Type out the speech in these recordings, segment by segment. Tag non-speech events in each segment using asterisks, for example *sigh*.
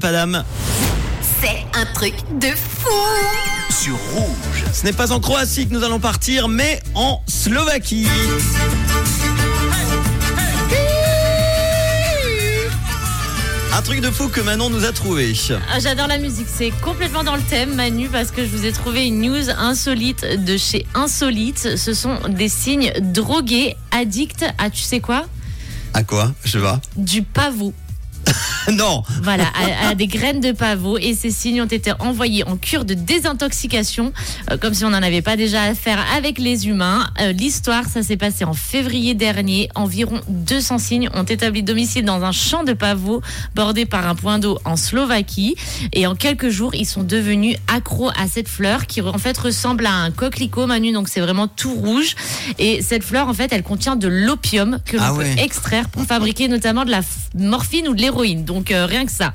Padam. C'est un truc de fou sur rouge. Ce n'est pas en Croatie que nous allons partir, mais en Slovaquie. Un truc de fou que Manon nous a trouvé. Ah, J'adore la musique, c'est complètement dans le thème Manu parce que je vous ai trouvé une news insolite de chez Insolite. Ce sont des signes drogués, addicts à tu sais quoi? À quoi? Je vois. Du pavot. *laughs* Non Voilà, à, à des graines de pavot. Et ces signes ont été envoyés en cure de désintoxication, euh, comme si on n'en avait pas déjà à faire avec les humains. Euh, L'histoire, ça s'est passé en février dernier. Environ 200 signes ont établi domicile dans un champ de pavot bordé par un point d'eau en Slovaquie. Et en quelques jours, ils sont devenus accros à cette fleur qui en fait ressemble à un coquelicot, Manu. Donc c'est vraiment tout rouge. Et cette fleur, en fait, elle contient de l'opium que l'on Ah peut extraire pour fabriquer notamment de la morphine ou de l'héroïne. Donc euh, rien que ça.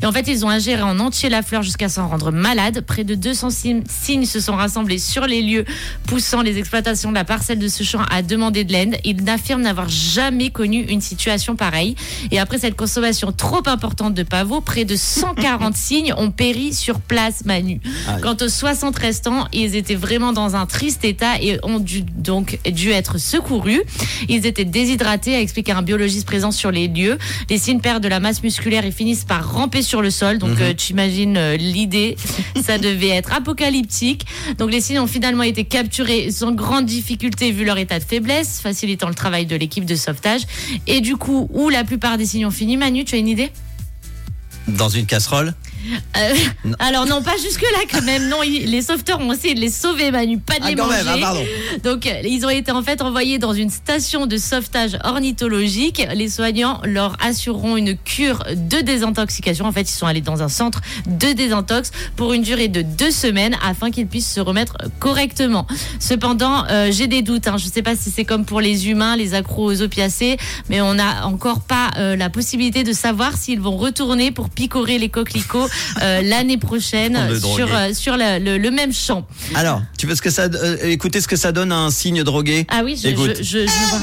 Et en fait, ils ont ingéré en entier la fleur jusqu'à s'en rendre malade. Près de 200 signes, signes se sont rassemblés sur les lieux, poussant les exploitations de la parcelle de ce champ à demander de l'aide. Ils n'affirment n'avoir jamais connu une situation pareille. Et après cette consommation trop importante de pavots, près de 140 *laughs* signes ont péri sur place, Manu. Quant aux 60 restants, ils étaient vraiment dans un triste état et ont dû, donc dû être secourus. Ils étaient déshydratés, a expliqué un biologiste présent sur les lieux. Les signes perdent de la masse musculaire et finissent par ramper sur le sol. Donc, euh, tu imagines euh, l'idée. *laughs* Ça devait être apocalyptique. Donc, les signes ont finalement été capturés sans grande difficulté vu leur état de faiblesse, facilitant le travail de l'équipe de sauvetage. Et du coup, où la plupart des signes ont fini, Manu, tu as une idée? Dans une casserole? Euh, alors non, pas jusque là quand même. Non, ils- les sauveteurs ont essayé de les sauver, Manu, pas de Ah, les quand manger. même, ah. Donc euh, ils ont été en fait envoyés dans une station de sauvetage ornithologique. Les soignants leur assureront une cure de désintoxication. En fait, ils sont allés dans un centre de désintox pour une durée de deux semaines afin qu'ils puissent se remettre correctement. Cependant, euh, j'ai des doutes. Hein. Je ne sais pas si c'est comme pour les humains, les accros aux opiacés, mais on n'a encore pas euh, la possibilité de savoir s'ils vont retourner pour picorer les coquelicots euh, l'année prochaine sur, euh, sur le, le- le même champ. Alors, tu veux ce que ça, euh, écouter ce que ça donne à un signe drogué? Ah oui, je, Écoute. je, je- je vois.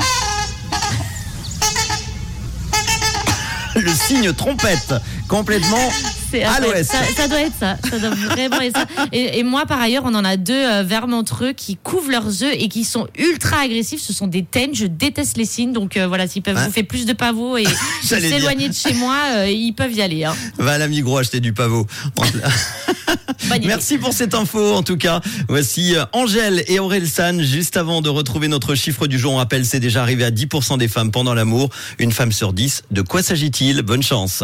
Le signe trompette, complètement C'est- à ouais, l'ouest. Ça, ça doit être ça. Ça doit vraiment être ça. Et, et moi, par ailleurs, on en a deux euh, vermentreux qui couvrent leurs œufs et qui sont ultra agressifs. Ce sont des tennes. Je déteste les signes. Donc euh, voilà, s'ils peuvent Ouais. bouffer plus de pavots et *laughs* s'éloigner de chez moi, euh, ils peuvent y aller. Hein. Va à la Migros acheter du pavot. *laughs* Merci pour cette info en tout cas. Voici euh, Angèle et Aurel San juste avant de retrouver notre chiffre du jour. On rappelle, c'est déjà arrivé à 10% des femmes pendant l'amour. Une femme sur 10. De quoi s'agit-il? Bonne chance.